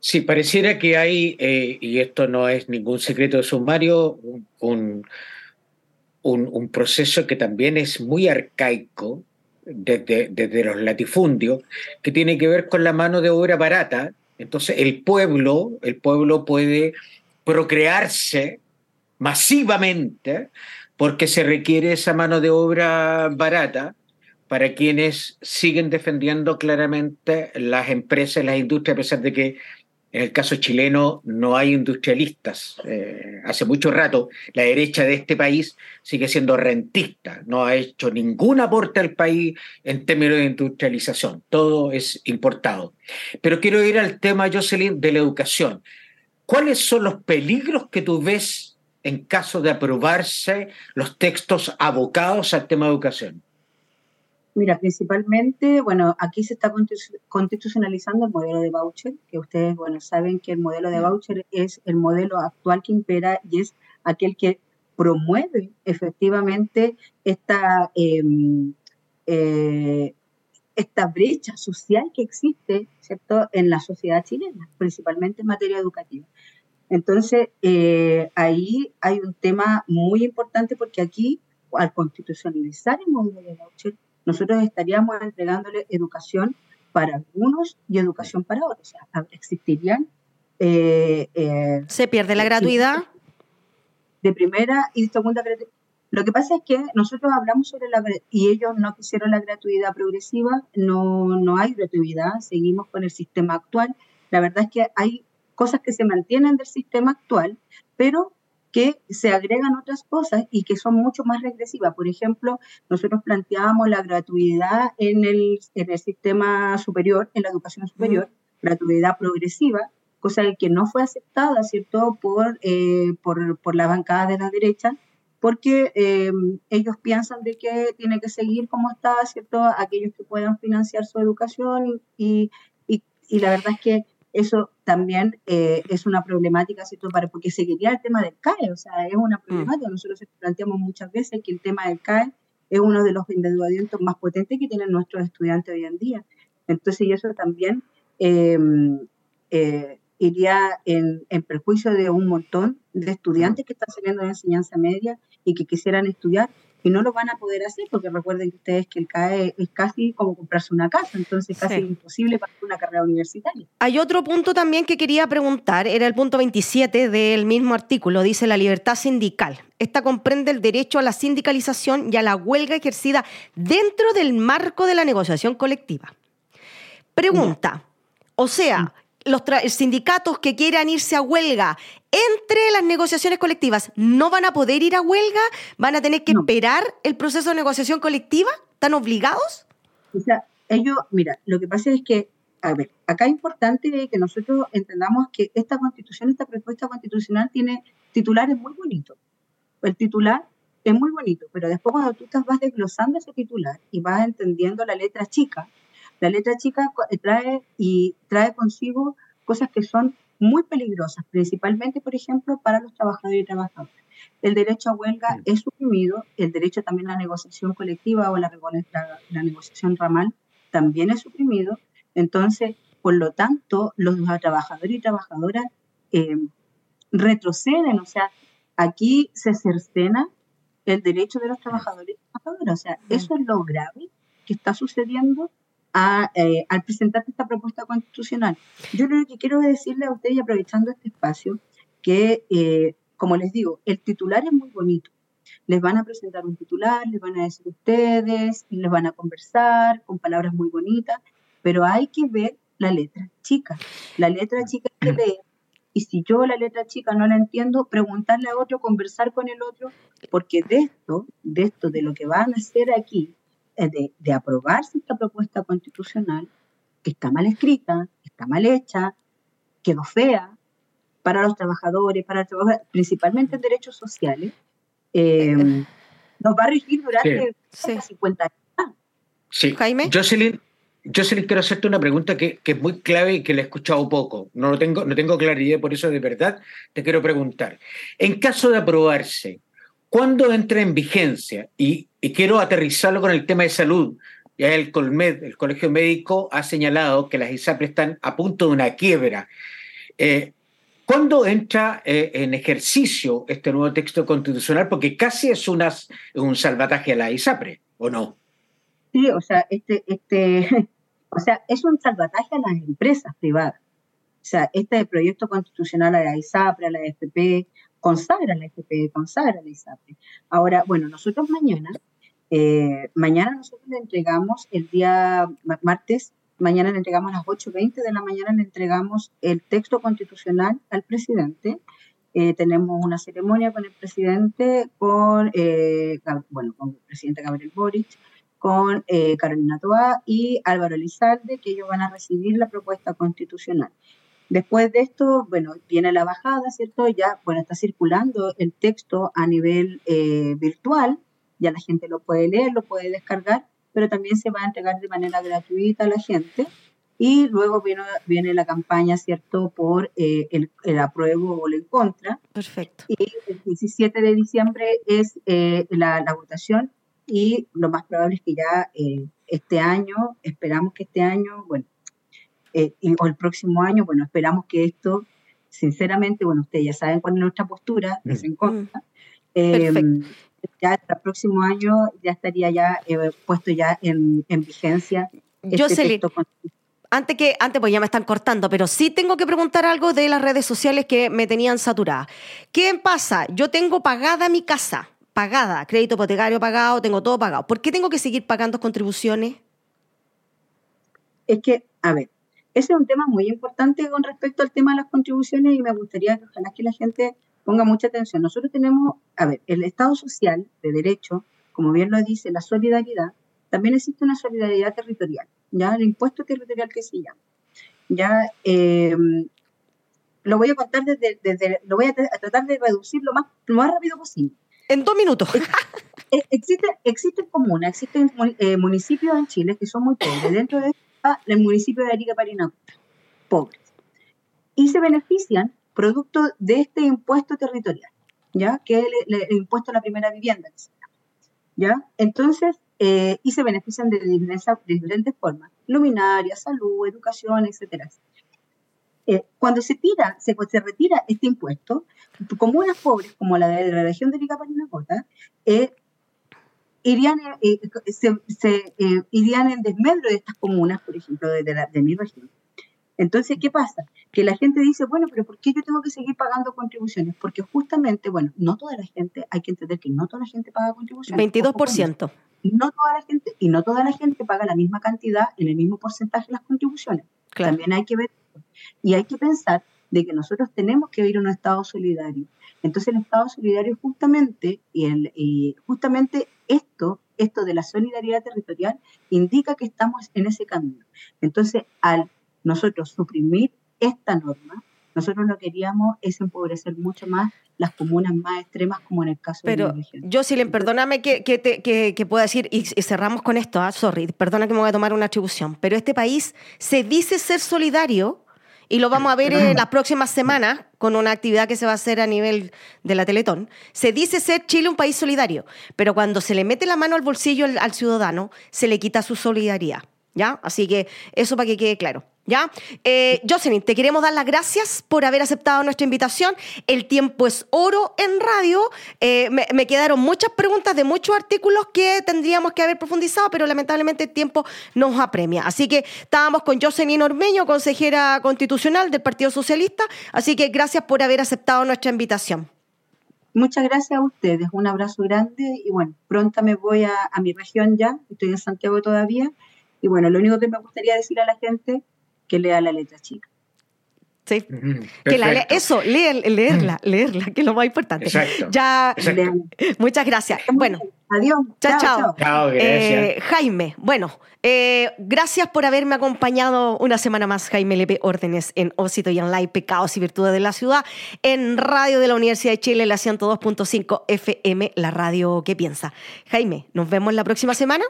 Sí, pareciera que hay, eh, y esto no es ningún secreto de sumario, un, un, un, proceso que también es muy arcaico desde, desde, los latifundios, que tiene que ver con la mano de obra barata. Entonces el pueblo, el pueblo puede procrearse masivamente porque se requiere esa mano de obra barata para quienes siguen defendiendo claramente las empresas, las industrias, a pesar de que en el caso chileno no hay industrialistas. Eh, hace mucho rato la derecha de este país sigue siendo rentista, no ha hecho ningún aporte al país en términos de industrialización, todo es importado. Pero quiero ir al tema, Jocelyn, de la educación. ¿Cuáles son los peligros que tú ves en caso de aprobarse los textos abocados al tema de educación? Mira, principalmente, bueno, aquí se está constitucionalizando el modelo de voucher, que ustedes, bueno, saben que el modelo de voucher es el modelo actual que impera y es aquel que promueve efectivamente esta, eh, eh, esta brecha social que existe, ¿cierto?, en la sociedad chilena, principalmente en materia educativa. Entonces, eh, ahí hay un tema muy importante porque aquí, al constitucionalizar el modelo de voucher, nosotros estaríamos entregándole educación para algunos y educación para otros. O sea, existirían... Eh, eh, ¿Se pierde la gratuidad? De primera y segunda gratuidad. Lo que pasa es que nosotros hablamos sobre la y ellos no quisieron la gratuidad progresiva, no, no hay gratuidad, seguimos con el sistema actual. La verdad es que hay cosas que se mantienen del sistema actual, pero que se agregan otras cosas y que son mucho más regresivas. Por ejemplo, nosotros planteábamos la gratuidad en el, en el sistema superior, en la educación superior, gratuidad progresiva, cosa que no fue aceptada, ¿cierto?, por, eh, por, por, la bancada de la derecha, porque eh, ellos piensan de que tiene que seguir como está, ¿cierto?, aquellos que puedan financiar su educación y, y, y la verdad es que eso también eh, es una problemática, ¿cierto? Para, porque seguiría el tema del CAE, o sea, es una mm. problemática. Nosotros planteamos muchas veces que el tema del CAE es uno de los endeudamientos más potentes que tienen nuestros estudiantes hoy en día. Entonces, y eso también em, eh, iría en, en, perjuicio de un montón de estudiantes que están saliendo de enseñanza media y que quisieran estudiar y no lo van a poder hacer porque recuerden ustedes que el CAE es casi como comprarse una casa, entonces casi imposible para una carrera universitaria. Hay otro punto también que quería preguntar, era el punto 27 del mismo artículo, dice la libertad sindical. Esta comprende el derecho a la sindicalización y a la huelga ejercida dentro del marco de la negociación colectiva. Pregunta, o sea, los sindicatos que quieran irse a huelga entre las negociaciones colectivas no van a poder ir a huelga, van a tener que esperar el proceso de negociación colectiva, ¿están obligados? O sea, ellos, mira, lo que pasa es que, a ver, acá es importante que nosotros entendamos que esta constitución, esta propuesta constitucional tiene titulares muy bonitos. El titular es muy bonito, pero después cuando tú estás, vas desglosando ese titular y vas entendiendo la letra chica, la letra chica trae y trae consigo cosas que son muy peligrosas, principalmente, por ejemplo, para los trabajadores y trabajadoras. El derecho a huelga es suprimido, el derecho también a la negociación colectiva o la, la, negociación ramal también es suprimido. Entonces, por lo tanto, los trabajadores y trabajadoras eh, retroceden, o sea, aquí se cercena el derecho de los trabajadores y trabajadoras. O sea, eso es lo grave que está sucediendo eh, al presentar esta propuesta constitucional. Yo lo que quiero decirle a ustedes, aprovechando este espacio, que, eh, como les digo, el titular es muy bonito. Les van a presentar un titular, les van a decir ustedes, les van a conversar con palabras muy bonitas, pero hay que ver la letra chica. La letra chica hay que leer. Y si yo la letra chica no la entiendo, preguntarle a otro, conversar con el otro, porque de esto, de esto, de lo que van a hacer aquí, de, de aprobarse esta propuesta constitucional, que está mal escrita, está mal hecha, quedó fea para los trabajadores, para principalmente en derechos sociales, eh, nos va a regir durante 50 años. Sí. Jaime. Jocelyn, Jocelyn, quiero hacerte una pregunta que, que, es muy clave y que la he escuchado poco. No, lo tengo, no tengo claridad, por eso de verdad te quiero preguntar. En caso de aprobarse, ¿cuándo entra en vigencia? Y, y quiero aterrizarlo con el tema de salud. Ya el Colmed, el Colegio Médico, ha señalado que las ISAPRE están a punto de una quiebra. Eh, ¿Cuándo entra eh, en ejercicio este nuevo texto constitucional? Porque casi es un salvataje a la ISAPRE, ¿o no? Sí, o sea, este, este, o sea, es un salvataje a las empresas privadas. O sea, este proyecto constitucional a la ISAPRE, a la FP, consagra la FP, consagra la ISAPRE. Ahora, bueno, nosotros mañana, eh, mañana nosotros le entregamos el día martes, mañana le entregamos a las 8.20 de la mañana, le entregamos el texto constitucional al presidente. Eh, tenemos una ceremonia con el presidente, con, eh, bueno, con el presidente Gabriel Boric, con eh, Carolina Toa y Álvaro Elizalde, que ellos van a recibir la propuesta constitucional. Después de esto, bueno, viene la bajada, ¿cierto? Ya, bueno, está circulando el texto a nivel eh, virtual, ya la gente lo puede leer, lo puede descargar, pero también se va a entregar de manera gratuita a la gente. Y luego viene, viene la campaña, ¿cierto?, por eh, el, el, apruebo o el en contra. Perfecto. Y el 17 de diciembre es eh, la, la votación y lo más probable es que ya eh, este año, esperamos que este año, bueno, y, o el próximo año, bueno, esperamos que esto, sinceramente, bueno, ustedes ya saben cuál es nuestra postura, Mm. es en contra. Eh, ya el próximo año ya estaría ya eh, puesto ya en, en vigencia. Este Jocelyn, texto con- antes que, antes pues ya me están cortando, pero sí tengo que preguntar algo de las redes sociales que me tenían saturada. ¿Qué pasa? Yo tengo pagada mi casa, pagada, crédito hipotecario pagado, tengo todo pagado. ¿Por qué tengo que seguir pagando contribuciones? Es que, a ver, ese es un tema muy importante con respecto al tema de las contribuciones y me gustaría que ojalá que la gente ponga mucha atención. Nosotros tenemos, a ver, el Estado social de derecho, como bien lo dice, la solidaridad, también existe una solidaridad territorial, ya el impuesto territorial que se llama. Ya eh, lo voy a contar desde, desde lo voy a, a tratar de reducir lo más, lo más rápido posible. En dos minutos. Eh, existe, existen comunas, existen eh, municipios en Chile que son muy pobres. Dentro de está el municipio de Arica Parinacota, pobres. Y se benefician producto de este impuesto territorial, ¿ya? Que es el, el- impuesto a la primera vivienda. ¿Ya? Entonces, eh, y se benefician de de diferentes formas, luminaria, salud, educación, etcétera. Eh, cuando se tira, se, se retira este impuesto, comunas pobres como la de la región de Arica Parinacota, eh, irían, eh, se, se, eh, irían en desmedro de estas comunas, por ejemplo, de, de la- de mi región. Entonces, ¿qué pasa? Que la gente dice, bueno, pero ¿por qué yo tengo que seguir pagando contribuciones? Porque justamente, bueno, no toda la gente, hay que entender que no toda la gente paga contribuciones. Ojo con eso. 22%. Y no toda la gente, y no toda la gente paga la misma cantidad en el mismo porcentaje las contribuciones. Claro. También hay que ver y hay que pensar de que nosotros tenemos que vivir un Estado solidario. Entonces el Estado solidario justamente, y, el, y justamente esto, esto de la solidaridad territorial, indica que estamos en ese camino. Entonces, al nosotros suprimir esta norma, nosotros lo que queríamos es empobrecer mucho más las comunas más extremas, como en el caso de Pero, mi región. Jocelyn, perdóname que, que, te- que- que pueda decir, y, y cerramos con esto, ah, sorry, perdona que me voy a tomar una atribución, pero este país se dice ser solidario y lo vamos a ver en las próximas semanas con una actividad que se va a hacer a nivel de la Teletón. Se dice ser Chile un país solidario, pero cuando se le mete la mano al bolsillo al, al ciudadano, se le quita su solidaridad. ¿Ya? Así que eso para que quede claro. ¿Ya? Eh, Jocelyn, te queremos dar las gracias por haber aceptado nuestra invitación. El tiempo es oro en radio. Eh, me, me quedaron muchas preguntas de muchos artículos que tendríamos que haber profundizado, pero lamentablemente el tiempo nos apremia. Así que estábamos con Jocelyn Ormeño, consejera constitucional del Partido Socialista. Así que gracias por haber aceptado nuestra invitación. Muchas gracias a ustedes, un abrazo grande y bueno, pronto me voy a, a mi región ya, estoy en Santiago todavía y bueno, lo único que me gustaría decir a la gente que lea la letra chica. Sí. Que la eso, leer- leerla, leerla, que es lo más importante. Exacto. Ya, Exacto. Muchas gracias. Bueno, adiós. chao, chao. Chao, gracias. Eh, Jaime, bueno, eh, gracias por haberme acompañado una semana más, Jaime Lepe Órdenes, en Ósito y Online, Pecados y Virtudes de la Ciudad, en Radio de la Universidad de Chile, la 102.5 FM, la radio que piensa. Jaime, nos vemos la próxima semana.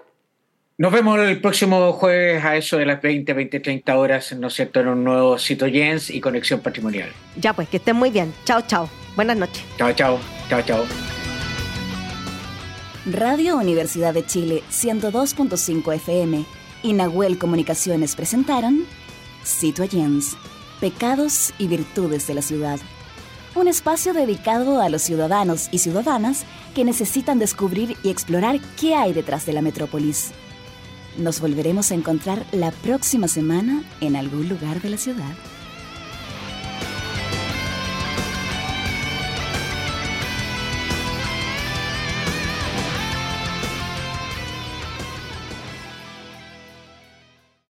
Nos vemos el próximo jueves a eso de las 20, 20, 30 horas, ¿no es cierto?, en un nuevo Cito Jens y Conexión Patrimonial. Ya, pues, que estén muy bien. Chao, chao. Buenas noches. Chao, chao. Chao, chao. Radio Universidad de Chile 102.5 FM y Nahuel Comunicaciones presentaron Cito Jens, Pecados y Virtudes de la Ciudad. Un espacio dedicado a los ciudadanos y ciudadanas que necesitan descubrir y explorar qué hay detrás de la metrópolis. Nos volveremos a encontrar la próxima semana en algún lugar de la ciudad.